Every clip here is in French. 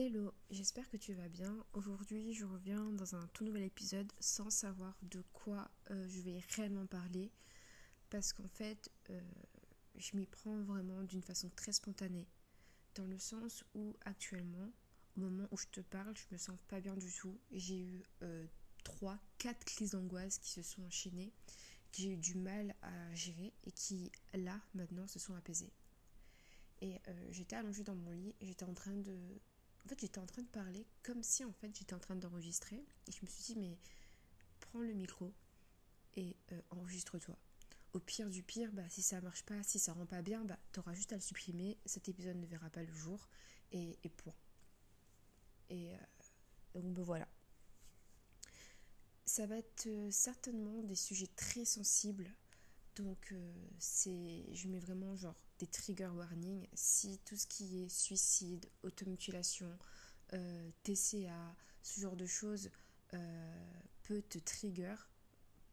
Hello, j'espère que tu vas bien. Aujourd'hui, je reviens dans un tout nouvel épisode sans savoir de quoi euh, je vais réellement parler parce qu'en fait, euh, je m'y prends vraiment d'une façon très spontanée dans le sens où actuellement, au moment où je te parle, je me sens pas bien du tout. J'ai eu euh, 3, 4 crises d'angoisse qui se sont enchaînées, que j'ai eu du mal à gérer et qui, là, maintenant, se sont apaisées. Et euh, j'étais allongée dans mon lit j'étais en train de en fait, j'étais en train de parler comme si en fait j'étais en train d'enregistrer. Et je me suis dit, mais prends le micro et euh, enregistre-toi. Au pire du pire, bah, si ça marche pas, si ça rend pas bien, bah, tu auras juste à le supprimer. Cet épisode ne verra pas le jour. Et, point. Et euh, donc ben, voilà. Ça va être euh, certainement des sujets très sensibles donc euh, je mets vraiment genre des trigger warnings. Si tout ce qui est suicide, automutilation, euh, TCA, ce genre de choses euh, peut te trigger,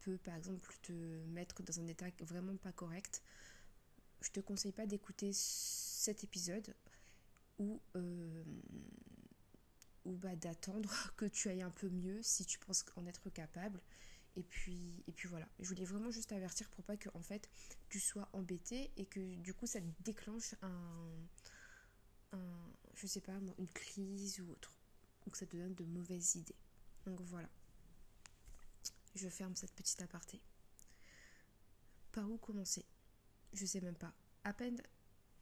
peut par exemple te mettre dans un état vraiment pas correct, je te conseille pas d'écouter cet épisode ou ou bah, d'attendre que tu ailles un peu mieux si tu penses en être capable et puis, et puis voilà, je voulais vraiment juste avertir pour pas que en fait tu sois embêté et que du coup ça déclenche un, je sais pas une crise ou autre. Donc ça te donne de mauvaises idées. Donc voilà. Je ferme cette petite aparté. Par où commencer? Je sais même pas. À peine.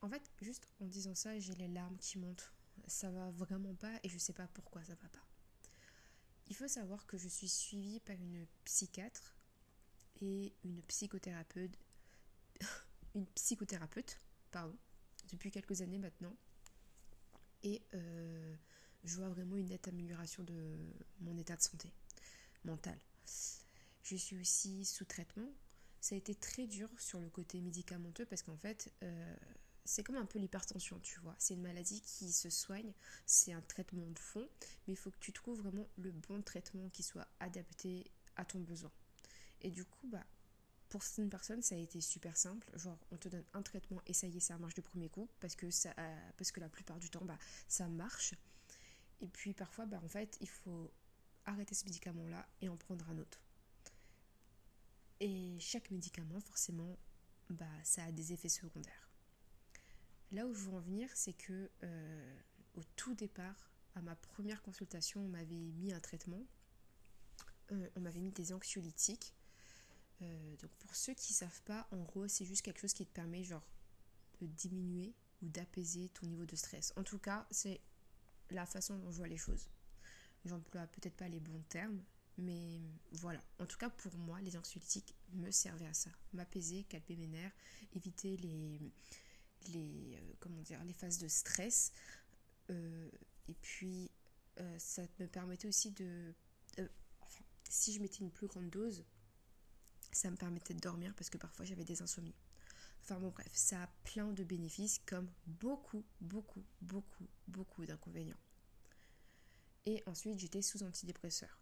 En fait, juste en disant ça, j'ai les larmes qui montent. Ça va vraiment pas et je sais pas pourquoi ça va pas. Il faut savoir que je suis suivie par une psychiatre et une psychothérapeute, une psychothérapeute, pardon, depuis quelques années maintenant. Et euh, je vois vraiment une nette amélioration de mon état de santé mentale. Je suis aussi sous traitement. Ça a été très dur sur le côté médicamenteux parce qu'en fait, euh, c'est comme un peu l'hypertension, tu vois. C'est une maladie qui se soigne, c'est un traitement de fond, mais il faut que tu trouves vraiment le bon traitement qui soit adapté à ton besoin. Et du coup, bah, pour certaines personnes, ça a été super simple. Genre, on te donne un traitement et ça y est, ça marche du premier coup, parce que, ça, parce que la plupart du temps, bah, ça marche. Et puis parfois, bah, en fait, il faut arrêter ce médicament-là et en prendre un autre. Et chaque médicament, forcément, bah, ça a des effets secondaires. Là où je veux en venir, c'est que euh, au tout départ, à ma première consultation, on m'avait mis un traitement. Euh, on m'avait mis des anxiolytiques. Euh, donc pour ceux qui ne savent pas, en gros, c'est juste quelque chose qui te permet de diminuer ou d'apaiser ton niveau de stress. En tout cas, c'est la façon dont je vois les choses. J'emploie peut-être pas les bons termes, mais voilà. En tout cas, pour moi, les anxiolytiques me servaient à ça. M'apaiser, calmer mes nerfs, éviter les, les, euh, comment dire, les phases de stress. Euh, et puis, euh, ça me permettait aussi de... enfin, si je mettais une plus grande dose, ça me permettait de dormir parce que parfois j'avais des insomnies. Enfin bon bref, ça a plein de bénéfices comme beaucoup, beaucoup, beaucoup, beaucoup d'inconvénients. Et ensuite j'étais sous antidépresseur.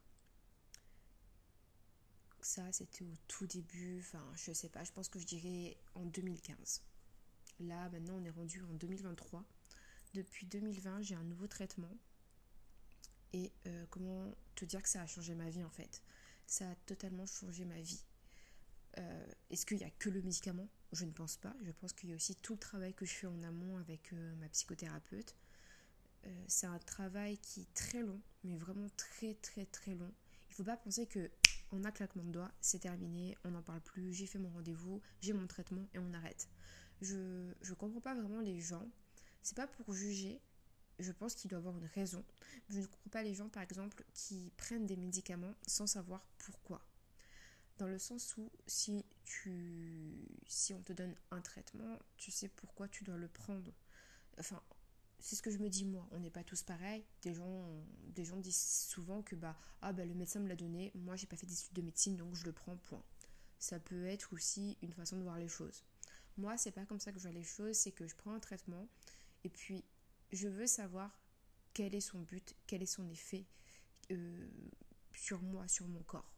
Ça c'était au tout début, enfin je sais pas, je pense que je dirais en 2015. Là, maintenant, on est rendu en 2023. Depuis 2020, j'ai un nouveau traitement. Et euh, comment te dire que ça a changé ma vie en fait? Ça a totalement changé ma vie. Euh, est-ce qu'il n'y a que le médicament? Je ne pense pas. Je pense qu'il y a aussi tout le travail que je fais en amont avec euh, ma psychothérapeute. c'est un travail qui est très long, mais vraiment très très très long. Il ne faut pas penser que on a claquement de doigts, c'est terminé, on n'en parle plus, j'ai fait mon rendez-vous, j'ai mon traitement et on arrête je ne comprends pas vraiment les gens. C'est pas pour juger, je pense qu'il doit avoir une raison. Je ne comprends pas les gens, par exemple, qui prennent des médicaments sans savoir pourquoi. Dans le sens où si tu si on te donne un traitement, tu sais pourquoi tu dois le prendre. Enfin, c'est ce que je me dis moi. On n'est pas tous pareils. Des gens, des gens disent souvent que bah ah bah le médecin me l'a donné. Moi j'ai pas fait d'études de médecine donc je le prends. Point. Ça peut être aussi une façon de voir les choses. Moi, c'est pas comme ça que je vois les choses, c'est que je prends un traitement et puis je veux savoir quel est son but, quel est son effet euh, sur moi, sur mon corps.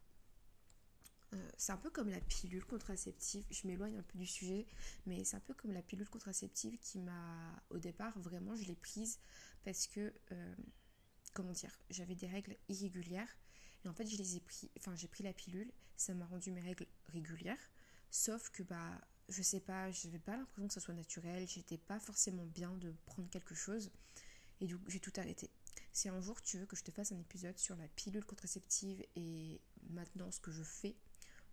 euh, c'est un peu comme la pilule contraceptive. Je m'éloigne un peu du sujet, mais c'est un peu comme la pilule contraceptive qui m'a, au départ, vraiment, je l'ai prise parce que, euh, comment dire, j'avais des règles irrégulières. Et en fait, je les ai pris, enfin, j'ai pris la pilule, ça m'a rendu mes règles régulières. Sauf que, bah, je sais pas, j'avais pas l'impression que ça soit naturel, j'étais pas forcément bien de prendre quelque chose. Et donc, j'ai tout arrêté. Si un jour tu veux que je te fasse un épisode sur la pilule contraceptive et maintenant ce que je fais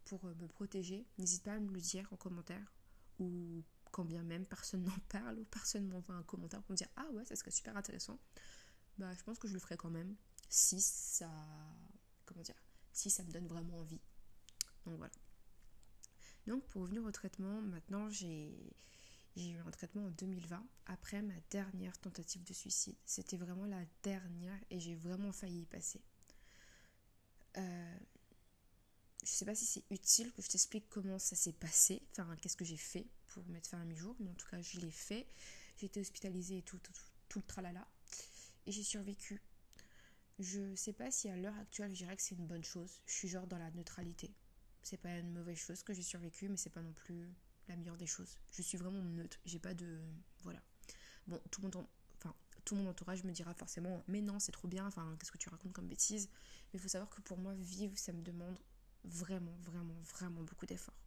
pour euh, me protéger, n'hésite pas à me le dire en commentaire ou quand bien même personne n'en parle ou personne m'envoie un commentaire pour me dire ah ouais ça serait super intéressant bah je pense que je le ferai quand même si ça comment dire si ça me donne vraiment envie donc voilà donc pour revenir au traitement maintenant j'ai eu un traitement en 2020 après ma dernière tentative de suicide c'était vraiment la dernière et j'ai vraiment failli y passer euh, je sais pas si c'est utile que je t'explique comment ça s'est passé, enfin qu'est-ce que j'ai fait pour mettre fin à mes jours, mais en tout cas je l'ai fait. J'ai été hospitalisée et tout, tout, tout, le tralala. Et j'ai survécu. Je sais pas si à l'heure actuelle je dirais que c'est une bonne chose. Je suis genre dans la neutralité. C'est pas une mauvaise chose que j'ai survécu, mais c'est pas non plus la meilleure des choses. Je suis vraiment neutre. J'ai pas de. Voilà. Bon, tout mon, enfin, tout mon entourage me dira forcément Mais non, c'est trop bien, enfin, qu'est-ce que tu racontes comme bêtise? Mais il faut savoir que pour moi, vivre, ça me demande vraiment, vraiment, vraiment beaucoup d'efforts.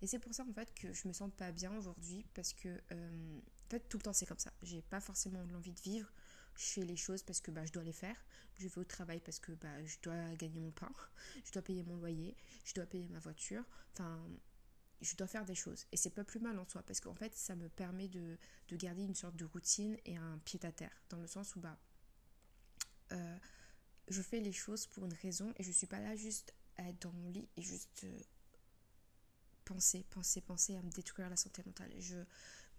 Et c'est pour ça en fait que je me sens pas bien aujourd'hui parce que euh, en fait tout le temps c'est comme ça. J'ai pas forcément l'envie de vivre. Je fais les choses parce que bah, je dois les faire. Je vais au travail parce que bah, je dois gagner mon pain. Je dois payer mon loyer. Je dois payer ma voiture. Enfin, je dois faire des choses. Et c'est pas plus mal en soi parce qu'en fait ça me permet de, de, garder une sorte de routine et un pied à terre. Dans le sens où bah, euh, je fais les choses pour une raison et je suis pas là juste à être dans mon lit et juste euh, penser, penser, penser à me détruire la santé mentale. Je,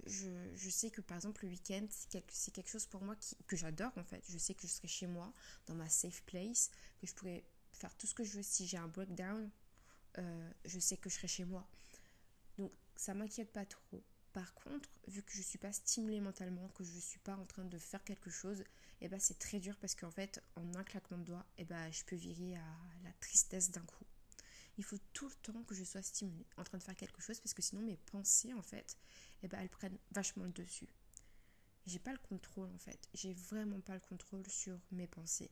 je, sais que par exemple le week-end, c'est quelque, chose pour moi que j'adore en fait. Je sais que je serai chez moi, dans ma safe place, que je pourrais faire tout ce que je veux. Si j'ai un breakdown, euh, je sais que je serai chez moi. Donc ça m'inquiète pas trop. Par contre, vu que je ne suis pas stimulée mentalement, que je ne suis pas en train de faire quelque chose, et eh ben c'est très dur parce qu'en fait, en un claquement de doigts, et eh ben je peux virer à la tristesse d'un coup. Il faut tout le temps que je sois stimulée, en train de faire quelque chose, parce que sinon mes pensées, en fait, et eh ben elles prennent vachement le dessus. J'ai pas le contrôle, en fait. J'ai vraiment pas le contrôle sur mes pensées.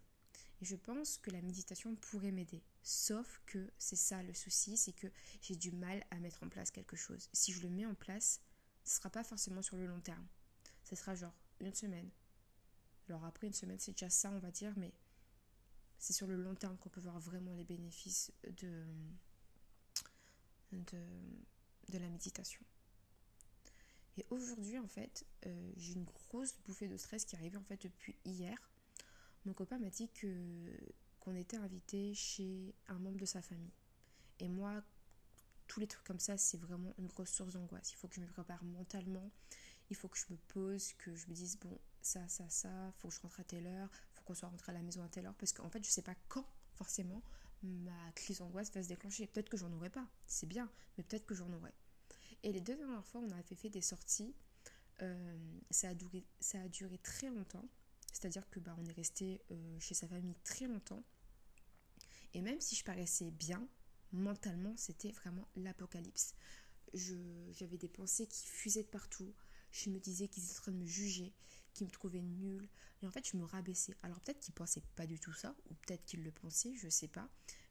Et je pense que la méditation pourrait m'aider. Sauf que c'est ça le souci, c'est que j'ai du mal à mettre en place quelque chose. Si je le mets en place, ce sera pas forcément sur le long terme. Ce sera genre une semaine. Alors après une semaine, c'est déjà ça, on va dire, mais c'est sur le long terme qu'on peut voir vraiment les bénéfices de, de, la méditation. Et aujourd'hui, en fait, euh, j'ai une grosse bouffée de stress qui est arrivée en fait depuis hier. Mon copain m'a dit qu'on était invité chez un membre de sa famille. Et moi, tous les trucs comme ça, c'est vraiment une grosse source d'angoisse. Il faut que je me prépare mentalement, il faut que je me pose, que je me dise, bon, ça, ça, ça, faut que je rentre à telle heure, faut qu'on soit rentré à la maison à telle heure, parce qu'en fait, je sais pas quand, forcément, ma crise d'angoisse va se déclencher. Peut-être que j'en aurai pas, c'est bien, mais peut-être que j'en aurai. Et les deux dernières fois, on avait fait des sorties, euh, ça, a duré, ça a duré très longtemps, c'est-à-dire que bah, on est resté euh, chez sa famille très longtemps. Et même si je paraissais bien, mentalement, c'était vraiment l'apocalypse. J'avais des pensées qui fusaient de partout. Je me disais qu'ils étaient en train de me juger, qu'ils me trouvaient nulle. Et en fait, je me rabaissais. Alors peut-être qu'ils pensaient pas du tout ça, ou peut-être qu'ils le pensaient, je sais pas.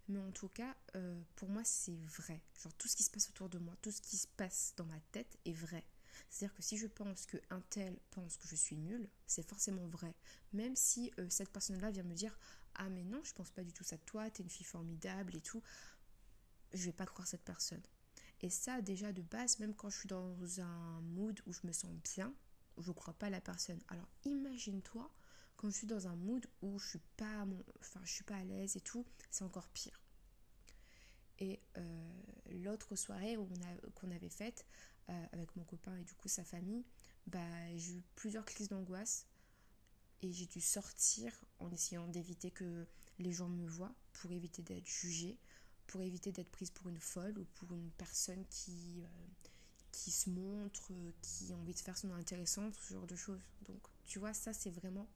Mais en tout cas, euh, pour moi, c'est vrai. Genre tout ce qui se passe autour de moi, tout ce qui se passe dans ma tête est vrai. C'est-à-dire que si je pense qu'un tel pense que je suis nulle, c'est forcément vrai. Même si euh, cette personne-là vient me dire Ah, mais non, je pense pas du tout ça de toi, t'es une fille formidable et tout je vais pas croire cette personne. Et ça, déjà de base, même quand je suis dans un mood où je me sens bien, je ne crois pas la personne. Alors imagine-toi quand je suis dans un mood où je suis pas, enfin, je suis pas à l'aise et tout, c'est encore pire. Et euh, l'autre soirée qu'on avait faite euh, avec mon copain et du coup sa famille, bah, j'ai eu plusieurs crises d'angoisse et j'ai dû sortir en essayant d'éviter que les gens me voient pour éviter d'être jugée, pour éviter d'être prise pour une folle ou pour une personne qui, euh, qui se montre, qui a envie de faire son intéressante, ce genre de choses. Donc, tu vois, ça, c'est vraiment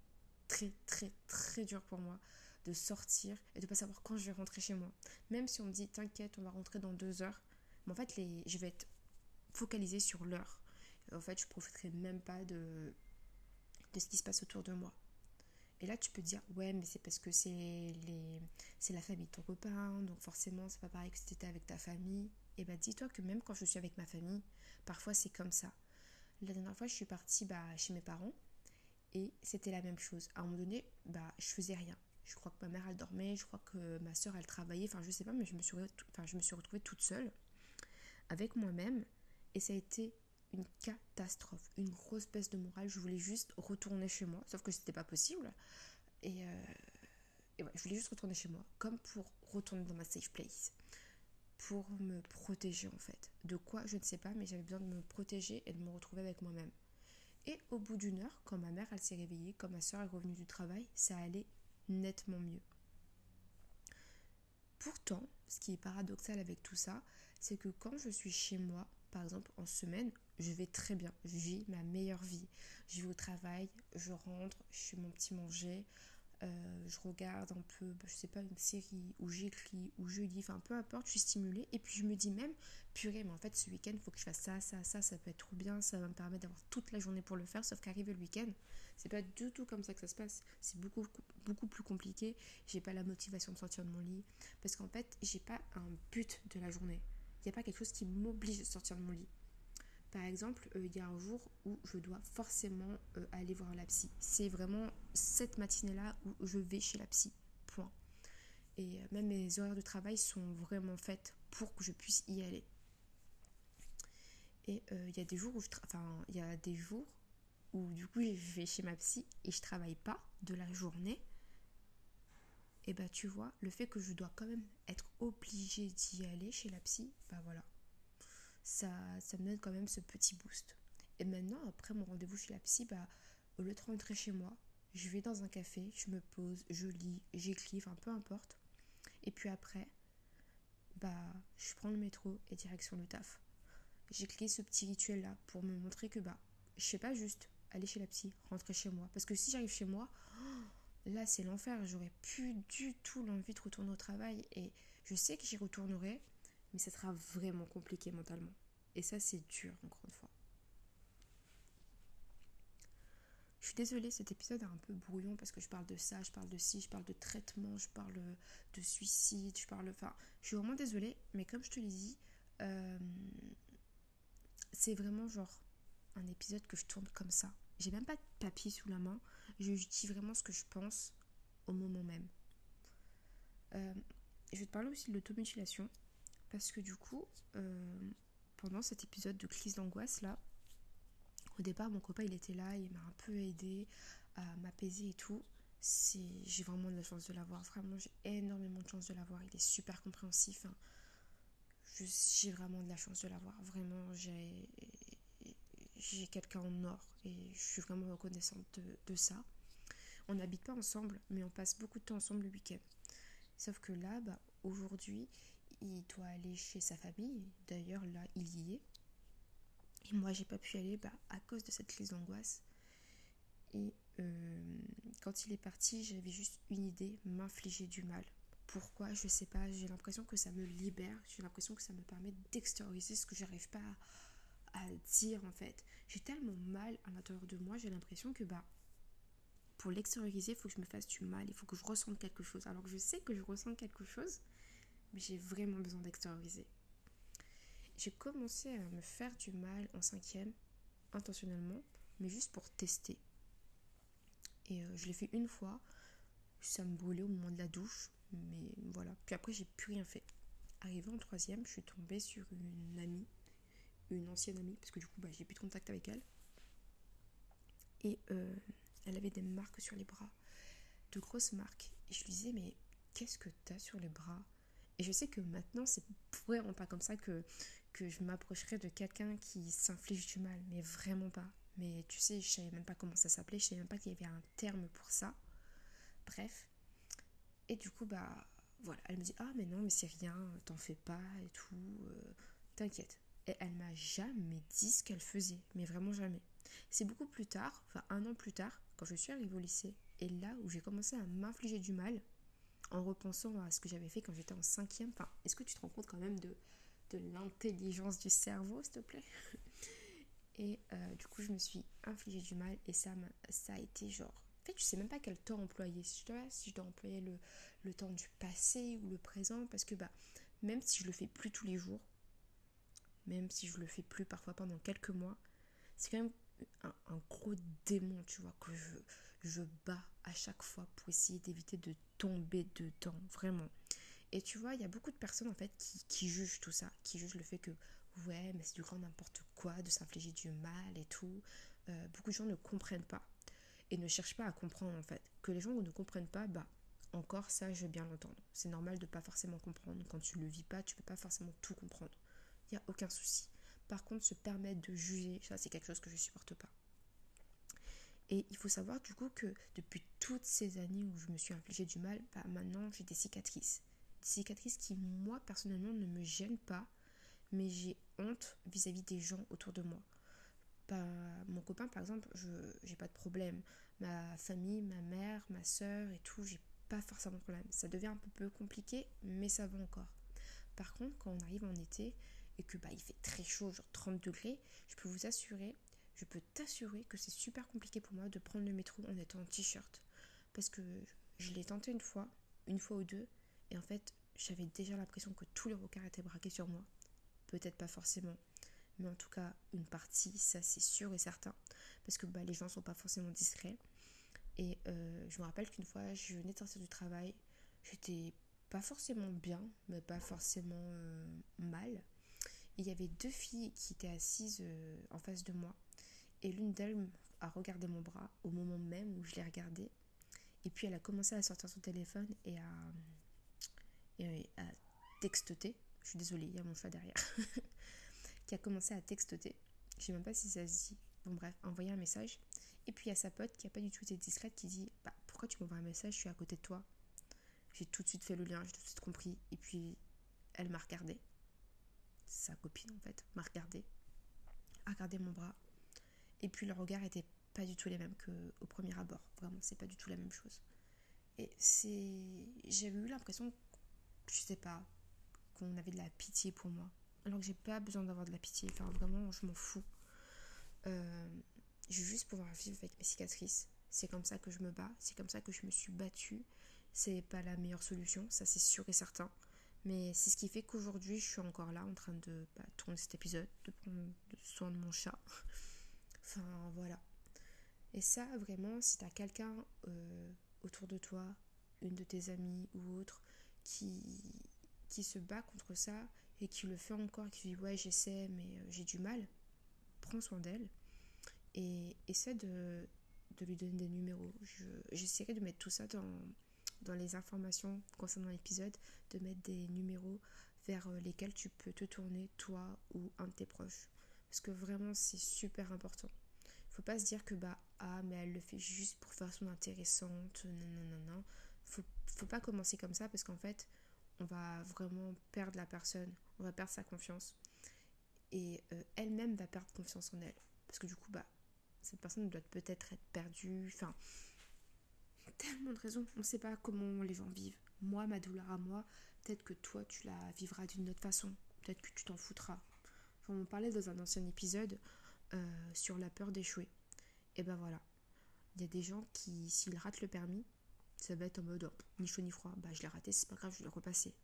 très, très, très dur pour moi de sortir et de pas savoir quand je vais rentrer chez moi. Même si on me dit t'inquiète, on va rentrer dans deux heures, mais en fait les, je vais être focalisée sur l'heure. En fait, je profiterai même pas de, de ce qui se passe autour de moi. Et là, tu peux dire, ouais, mais c'est parce que c'est les... c'est la famille de ton copain, donc forcément, c'est pas pareil que si tu étais avec ta famille. Et bah, dis-toi que même quand je suis avec ma famille, parfois c'est comme ça. La dernière fois, je suis partie bah, chez mes parents et c'était la même chose. À un moment donné, bah, je faisais rien. Je crois que ma mère, elle dormait, je crois que ma soeur, elle travaillait, enfin, je sais pas, mais je me suis, enfin, je me suis retrouvée toute seule avec moi-même et ça a été une catastrophe, une grosse baisse de morale. Je voulais juste retourner chez moi, sauf que c'était pas possible. Et, euh, je voulais juste retourner chez moi, comme pour retourner dans ma safe place, pour me protéger en fait. De quoi, je ne sais pas, mais j'avais besoin de me protéger et de me retrouver avec moi-même. Et au bout d'une heure, quand ma mère elle s'est réveillée, quand ma soeur est revenue du travail, ça allait nettement mieux. Pourtant, ce qui est paradoxal avec tout ça, c'est que quand je suis chez moi, par exemple en semaine, je vais très bien, je vis ma meilleure vie. Je vais au travail, je rentre, je fais mon petit manger, euh, je regarde un peu, bah, je sais pas, une série, ou j'écris, ou je lis, enfin peu importe, je suis stimulée. Et puis je me dis même, purée, mais en fait ce week-end, il faut que je fasse ça, ça, ça, ça peut être trop bien, ça va me permettre d'avoir toute la journée pour le faire, sauf qu'arriver le week-end, c'est pas du tout comme ça que ça se passe. C'est beaucoup, beaucoup plus compliqué. J'ai pas la motivation de sortir de mon lit, parce qu'en fait, j'ai pas un but de la journée. Il n'y a pas quelque chose qui m'oblige de sortir de mon lit. Par exemple, euh, il y a un jour où je dois forcément euh, aller voir la psy. C'est vraiment cette matinée-là où je vais chez la psy. Point. Et euh, même mes horaires de travail sont vraiment faites pour que je puisse y aller. Et il y a des jours où je enfin, il y a des jours où du coup je vais chez ma psy et je travaille pas de la journée. Et bah tu vois, le fait que je dois quand même être obligée d'y aller chez la psy, bah voilà, ça, ça me donne quand même ce petit boost. Et maintenant, après mon rendez-vous chez la psy, bah, au lieu de rentrer chez moi, je vais dans un café, je me pose, je lis, j'écris, enfin peu importe. Et puis après, bah, je prends le métro et direction le taf. J'écris ce petit rituel là pour me montrer que bah, je sais pas juste aller chez la psy, rentrer chez moi. Parce que si j'arrive chez moi, là c'est l'enfer. J'aurais plus du tout l'envie de retourner au travail. Et je sais que j'y retournerai, mais ça sera vraiment compliqué mentalement. Et ça, c'est dur, encore une fois. Je suis désolée, cet épisode est un peu brouillon parce que je parle de ça, je parle de ci, je parle de traitement, je parle de suicide, je parle. Enfin, je suis vraiment désolée, mais comme je te l'ai dit, euh, c'est vraiment genre un épisode que je tourne comme ça. J'ai même pas de papier sous la main, je dis vraiment ce que je pense au moment même. Euh, je vais te parler aussi de l'automutilation. Parce que du coup, euh, pendant cet épisode de crise d'angoisse là, au départ mon copain il était là, il m'a un peu aidé à m'apaiser et tout. J'ai vraiment de la chance de l'avoir, vraiment j'ai énormément de chance de l'avoir, il est super compréhensif. Hein. J'ai vraiment de la chance de l'avoir, vraiment j'ai quelqu'un en or et je suis vraiment reconnaissante de, de ça. On n'habite pas ensemble, mais on passe beaucoup de temps ensemble le week-end. Sauf que là, bah, aujourd'hui, il doit aller chez sa famille. D'ailleurs, là, il y est. Et moi, j'ai pas pu aller bah, à cause de cette crise d'angoisse. Et euh, quand il est parti, j'avais juste une idée, m'infliger du mal. Pourquoi? Je sais pas. J'ai l'impression que ça me libère. J'ai l'impression que ça me permet d'extérioriser ce que j'arrive pas à, dire en fait. J'ai tellement mal à l'intérieur de moi. J'ai l'impression que bah pour l'extérioriser, il faut que je me fasse du mal. Il faut que je ressente quelque chose. Alors que je sais que je ressens quelque chose, mais j'ai vraiment besoin d'extérioriser. J'ai commencé à me faire du mal en cinquième, intentionnellement, mais juste pour tester. Et euh, je l'ai fait une fois, ça me brûlait au moment de la douche, mais voilà. Puis après, j'ai plus rien fait. Arrivé en troisième, je suis tombée sur une amie, une ancienne amie, parce que du coup, bah, j'ai plus de contact avec elle. Et euh, elle avait des marques sur les bras, de grosses marques. Et je lui disais, mais qu'est-ce que tu as sur les bras? Et je sais que maintenant, c'est vraiment pas comme ça que, que je m'approcherais de quelqu'un qui s'inflige du mal, mais vraiment pas. Mais tu sais, je savais même pas comment ça s'appelait, je savais même pas qu'il y avait un terme pour ça. Bref. Et du coup, bah voilà, elle me dit Ah, mais non, mais c'est rien, t'en fais pas et tout, euh, t'inquiète. Et elle m'a jamais dit ce qu'elle faisait, mais vraiment jamais. C'est beaucoup plus tard, enfin un an plus tard, quand je suis arrivée au lycée, et là où j'ai commencé à m'infliger du mal, en repensant à ce que j'avais fait quand j'étais en cinquième. Enfin, est-ce que tu te rends compte quand même de, l'intelligence du cerveau, s'il te plaît? Et euh, du coup, je me suis infligé du mal et ça, ça a été genre... En fait, tu sais même pas quel temps employer. Si je dois, si je dois employer le, le temps du passé ou le présent, parce que bah, même si je le fais plus tous les jours, même si je le fais plus parfois pendant quelques mois, c'est quand même un, gros démon, tu vois, que je, je bats à chaque fois pour essayer d'éviter de tomber dedans, vraiment. Et tu vois, il y a beaucoup de personnes en fait qui, jugent tout ça, qui jugent le fait que ouais, mais c'est du grand n'importe quoi de s'infliger du mal et tout. Euh, beaucoup de gens ne comprennent pas et ne cherchent pas à comprendre en fait. Que les gens ne comprennent pas, bah encore ça, je veux bien l'entendre. C'est normal de pas forcément comprendre. Quand tu le vis pas, tu peux pas forcément tout comprendre. Il n'y a aucun souci. Par contre, se permettre de juger, ça c'est quelque chose que je supporte pas. Et il faut savoir du coup que depuis toutes ces années où je me suis infligé du mal, bah, maintenant j'ai des cicatrices. Des cicatrices qui, moi personnellement, ne me gênent pas, mais j'ai honte vis-à-vis des gens autour de moi. Bah, mon copain, par exemple, je j'ai pas de problème. Ma famille, ma mère, ma soeur et tout, j'ai pas forcément de problème. Ça devient un peu, peu compliqué, mais ça va encore. Par contre, quand on arrive en été et que bah, il fait très chaud, genre 30 degrés, je peux vous assurer je peux t'assurer que c'est super compliqué pour moi de prendre le métro en étant en t-shirt. Parce que je l'ai tenté une fois, une fois ou deux, et en fait, j'avais déjà l'impression que tous les regards étaient braqués sur moi. Peut-être pas forcément, mais en tout cas, une partie, ça c'est sûr et certain. Parce que bah, les gens sont pas forcément discrets. Et euh, je me rappelle qu'une fois, je venais de sortir du travail, j'étais pas forcément bien, mais pas forcément euh, mal. il y avait deux filles qui étaient assises euh, en face de moi. Et l'une d'elles a regardé mon bras au moment même où je l'ai regardé. Et puis elle a commencé à sortir son téléphone et à, et à textoter. Je suis désolée, il y a mon chat derrière. qui a commencé à textoter. Je sais même pas si ça se dit. Bon bref, envoyer un message. Et puis il y a sa pote qui a pas du tout été discrète qui dit Bah pourquoi tu m'envoies un message, je suis à côté de toi. J'ai tout de suite fait le lien, j'ai tout de suite compris. Et puis elle m'a regardé. Sa copine en fait m'a regardé. A regardé mon bras et puis le regard était pas du tout les mêmes qu'au premier abord. Vraiment, c'est pas du tout la même chose. Et c'est. J'avais eu l'impression, je sais pas, qu'on avait de la pitié pour moi. Alors que j'ai pas besoin d'avoir de la pitié. Enfin, vraiment, je m'en fous. Euh, je veux juste pouvoir vivre avec mes cicatrices. C'est comme ça que je me bats. C'est comme ça que je me suis battue. C'est pas la meilleure solution, ça c'est sûr et certain. Mais c'est ce qui fait qu'aujourd'hui, je suis encore là en train de bah, tourner cet épisode, de prendre soin de mon chat. Enfin, voilà. Et ça, vraiment, si tu as quelqu'un euh, autour de toi, une de tes amies ou autre, qui, qui se bat contre ça et qui le fait encore, qui dit ouais j'essaie mais euh, j'ai du mal, prends soin d'elle et essaie de, de, lui donner des numéros. J'essaierai de mettre tout ça dans, dans les informations concernant l'épisode, de mettre des numéros vers euh, lesquels tu peux te tourner, toi ou un de tes proches. Parce que vraiment, c'est super important. Il faut pas se dire que, bah, ah, mais elle le fait juste pour faire son intéressante. Non. Faut, faut pas commencer comme ça parce qu'en fait, on va vraiment perdre la personne. On va perdre sa confiance. Et euh, elle-même va perdre confiance en elle. Parce que du coup, bah, cette personne doit peut-être être perdue. Enfin, tellement de raisons. On ne sait pas comment les gens vivent. Moi, ma douleur à moi, peut-être que toi, tu la vivras d'une autre façon. Peut-être que tu t'en foutras on parlait dans un ancien épisode euh, sur la peur d'échouer. Et ben voilà, il y a des gens qui, s'ils ratent le permis, ça va être en mode ni chaud ni froid, bah je l'ai raté, c'est pas grave, je vais le repasser.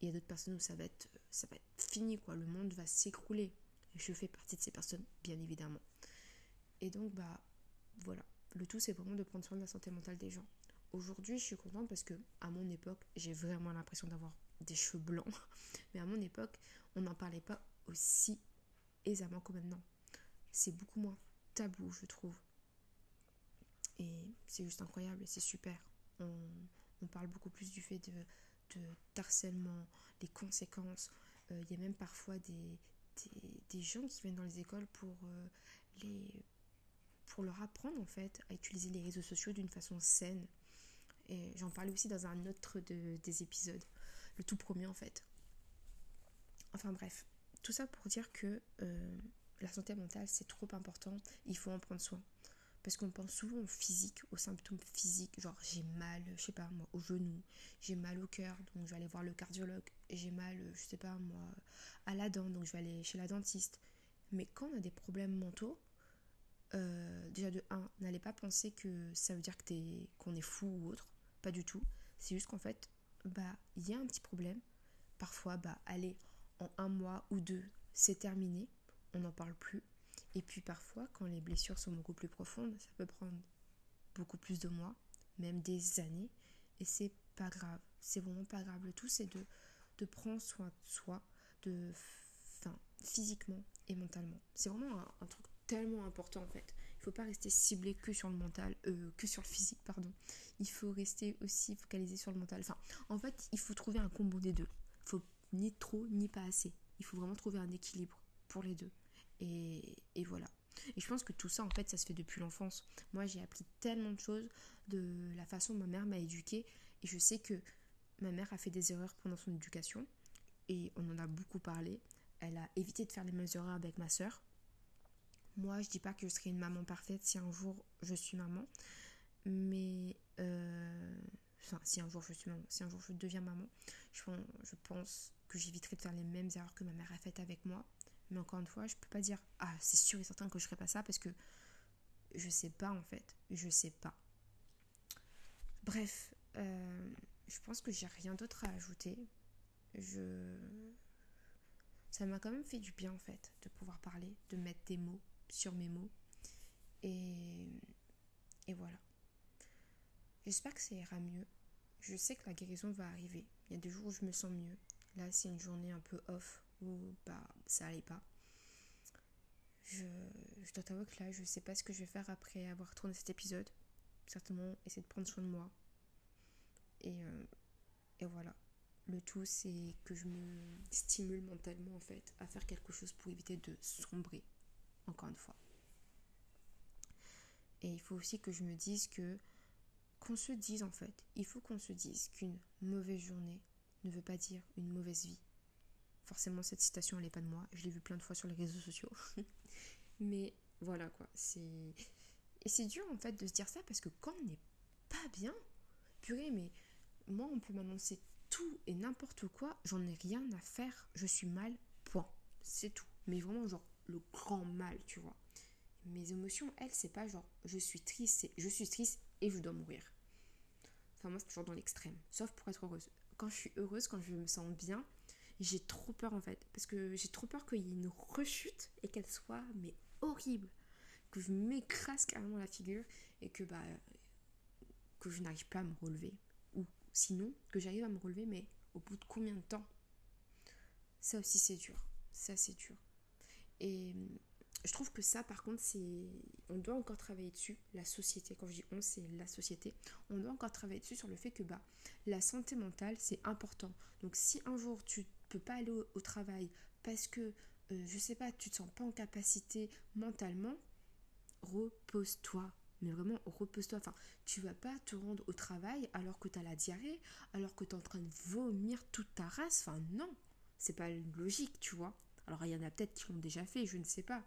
il y a d'autres personnes où ça va être, ça va être fini, quoi, le monde va s'écrouler. Je fais partie de ces personnes, bien évidemment. Et donc, bah voilà, le tout c'est vraiment de prendre soin de la santé mentale des gens. Aujourd'hui, je suis contente parce que à mon époque, j'ai vraiment l'impression d'avoir des cheveux blancs. Mais à mon époque, on n'en parlait pas aussi aisément que maintenant. C'est beaucoup moins tabou, je trouve. Et c'est juste incroyable c'est super. On, parle beaucoup plus du fait de, de harcèlement, des conséquences. Euh, il y a même parfois des, des, gens qui viennent dans les écoles pour, euh, les, pour leur apprendre en fait à utiliser les réseaux sociaux d'une façon saine. Et j'en parlais aussi dans un autre de, des épisodes, le tout premier en fait. Enfin bref, tout ça pour dire que euh, la santé mentale, c'est trop important. Il faut en prendre soin. Parce qu'on pense souvent au physique, aux symptômes physiques, genre j'ai mal, je sais pas moi, au genou, j'ai mal au cœur, donc je vais aller voir le cardiologue, j'ai mal, je sais pas moi, à la dent, donc je vais aller chez la dentiste. Mais quand on a des problèmes mentaux, euh, déjà de 1, n'allez pas penser que ça veut dire que qu'on est fou ou autre, pas du tout. C'est juste qu'en fait, bah, il y a un petit problème. Parfois, bah, allez, en un mois ou deux, c'est terminé, on n'en parle plus. Et puis parfois, quand les blessures sont beaucoup plus profondes, ça peut prendre beaucoup plus de mois, même des années, et c'est pas grave. C'est vraiment pas grave. Le tout, c'est de, de prendre soin de soi, de, enfin, physiquement et mentalement. C'est vraiment un, truc tellement important en fait. Il faut pas rester ciblé que sur le mental, euh, que sur le physique, pardon. Il faut rester aussi focalisé sur le mental. Enfin, en fait, il faut trouver un combo des deux. Ni trop ni pas assez. Il faut vraiment trouver un équilibre pour les deux. Et, et voilà. Et je pense que tout ça, en fait, ça se fait depuis l'enfance. Moi, j'ai appris tellement de choses de la façon dont ma mère m'a éduquée. Et je sais que ma mère a fait des erreurs pendant son éducation. Et on en a beaucoup parlé. Elle a évité de faire les mêmes erreurs avec ma soeur. Moi, je dis pas que je serai une maman parfaite si un jour je suis maman. Mais euh, enfin, si un jour je suis maman, si un jour je deviens maman, je pense que j'éviterai de faire les mêmes erreurs que ma mère a faites avec moi. Mais encore une fois, je peux pas dire ah c'est sûr et certain que je ferai pas ça parce que je sais pas en fait, je sais pas. Bref, euh, je pense que j'ai rien d'autre à ajouter. Je ça m'a quand même fait du bien en fait de pouvoir parler, de mettre des mots sur mes mots et et voilà. J'espère que ça ira mieux. Je sais que la guérison va arriver. Il y a des jours où je me sens mieux. Là, c'est une journée un peu off ou bah ça allait pas. Je, je dois t'avouer que là, je sais pas ce que je vais faire après avoir tourné cet épisode. Certainement essayer de prendre soin de moi. Et, euh, et voilà. Le tout, c'est que je me stimule mentalement en fait à faire quelque chose pour éviter de sombrer. Encore une fois. Et il faut aussi que je me dise que qu'on se dise en fait, il faut qu'on se dise qu'une mauvaise journée ne veut pas dire une mauvaise vie. Forcément, cette citation, elle n'est pas de moi. Je l'ai vue plein de fois sur les réseaux sociaux. mais voilà quoi. C'est et c'est dur en fait de se dire ça parce que quand on n'est pas bien, purée, mais moi on peut m'annoncer tout et n'importe quoi, j'en ai rien à faire. Je suis mal, point. C'est tout. Mais vraiment genre le grand mal, tu vois. Mes émotions, elles, c'est pas genre je suis triste, c'est je suis triste et je dois mourir. Enfin moi c'est toujours dans l'extrême, sauf pour être heureuse. Quand je suis heureuse, quand je me sens bien, j'ai trop peur en fait. Parce que j'ai trop peur qu'il y ait une rechute et qu'elle soit mais horrible. Que je m'écrase carrément la figure et que bah que je n'arrive pas à me relever. Ou sinon, que j'arrive à me relever, mais au bout de combien de temps? Ça aussi c'est dur. Ça c'est dur. Et je trouve que ça, par contre, c'est. On doit encore travailler dessus, la société. Quand je dis on, c'est la société. On doit encore travailler dessus sur le fait que bah, la santé mentale, c'est important. Donc, si un jour tu peux pas aller au, travail parce que, euh, je sais pas, tu te sens pas en capacité mentalement, repose-toi. Mais vraiment, repose-toi. Enfin, tu vas pas te rendre au travail alors que tu as la diarrhée, alors que tu es en train de vomir toute ta race. Enfin, non, c'est pas logique, tu vois. Alors, il y en a peut-être qui l'ont déjà fait, je ne sais pas.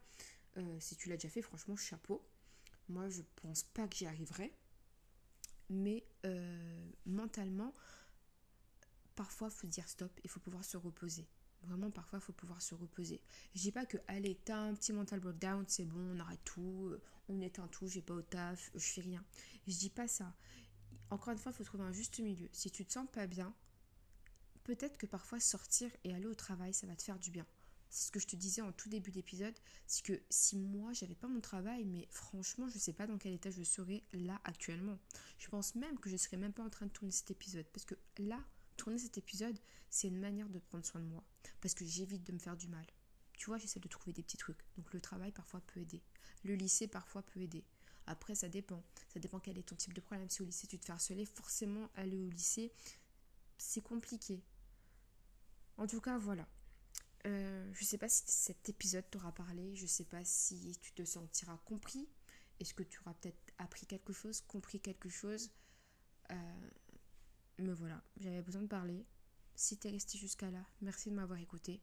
Euh, si tu l'as déjà fait, franchement, chapeau. Moi, je pense pas que j'y arriverai. Mais euh, mentalement, parfois, il faut dire stop, il faut pouvoir se reposer. Vraiment, parfois, il faut pouvoir se reposer. Je dis pas que, allez, t'as un petit mental breakdown, c'est bon, on arrête tout, euh, on éteint tout, j'ai pas au taf, je fais rien. Je dis pas ça. Encore une fois, il faut trouver un juste milieu. Si tu te sens pas bien, peut-être que parfois sortir et aller au travail, ça va te faire du bien. C'est ce que je te disais en tout début d'épisode, c'est que si moi j'avais pas mon travail, mais franchement je sais pas dans quel état je serais là actuellement. Je pense même que je serais même pas en train de tourner cet épisode, parce que là, tourner cet épisode, c'est une manière de prendre soin de moi, parce que j'évite de me faire du mal. Tu vois, j'essaie de trouver des petits trucs. Donc le travail parfois peut aider, le lycée parfois peut aider. Après ça dépend, ça dépend quel est ton type de problème. Si au lycée tu te fais harceler, forcément aller au lycée, c'est compliqué. En tout cas, voilà. Euh, je ne sais pas si cet épisode t'aura parlé, je ne sais pas si tu te sentiras compris. Est-ce que tu auras peut-être appris quelque chose, compris quelque chose? Euh, Mais voilà, j'avais besoin de parler. Si tu es resté jusqu'à là, merci de m'avoir écouté.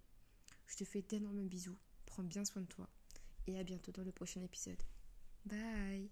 Je te fais d'énormes bisous, prends bien soin de toi et à bientôt dans le prochain épisode. Bye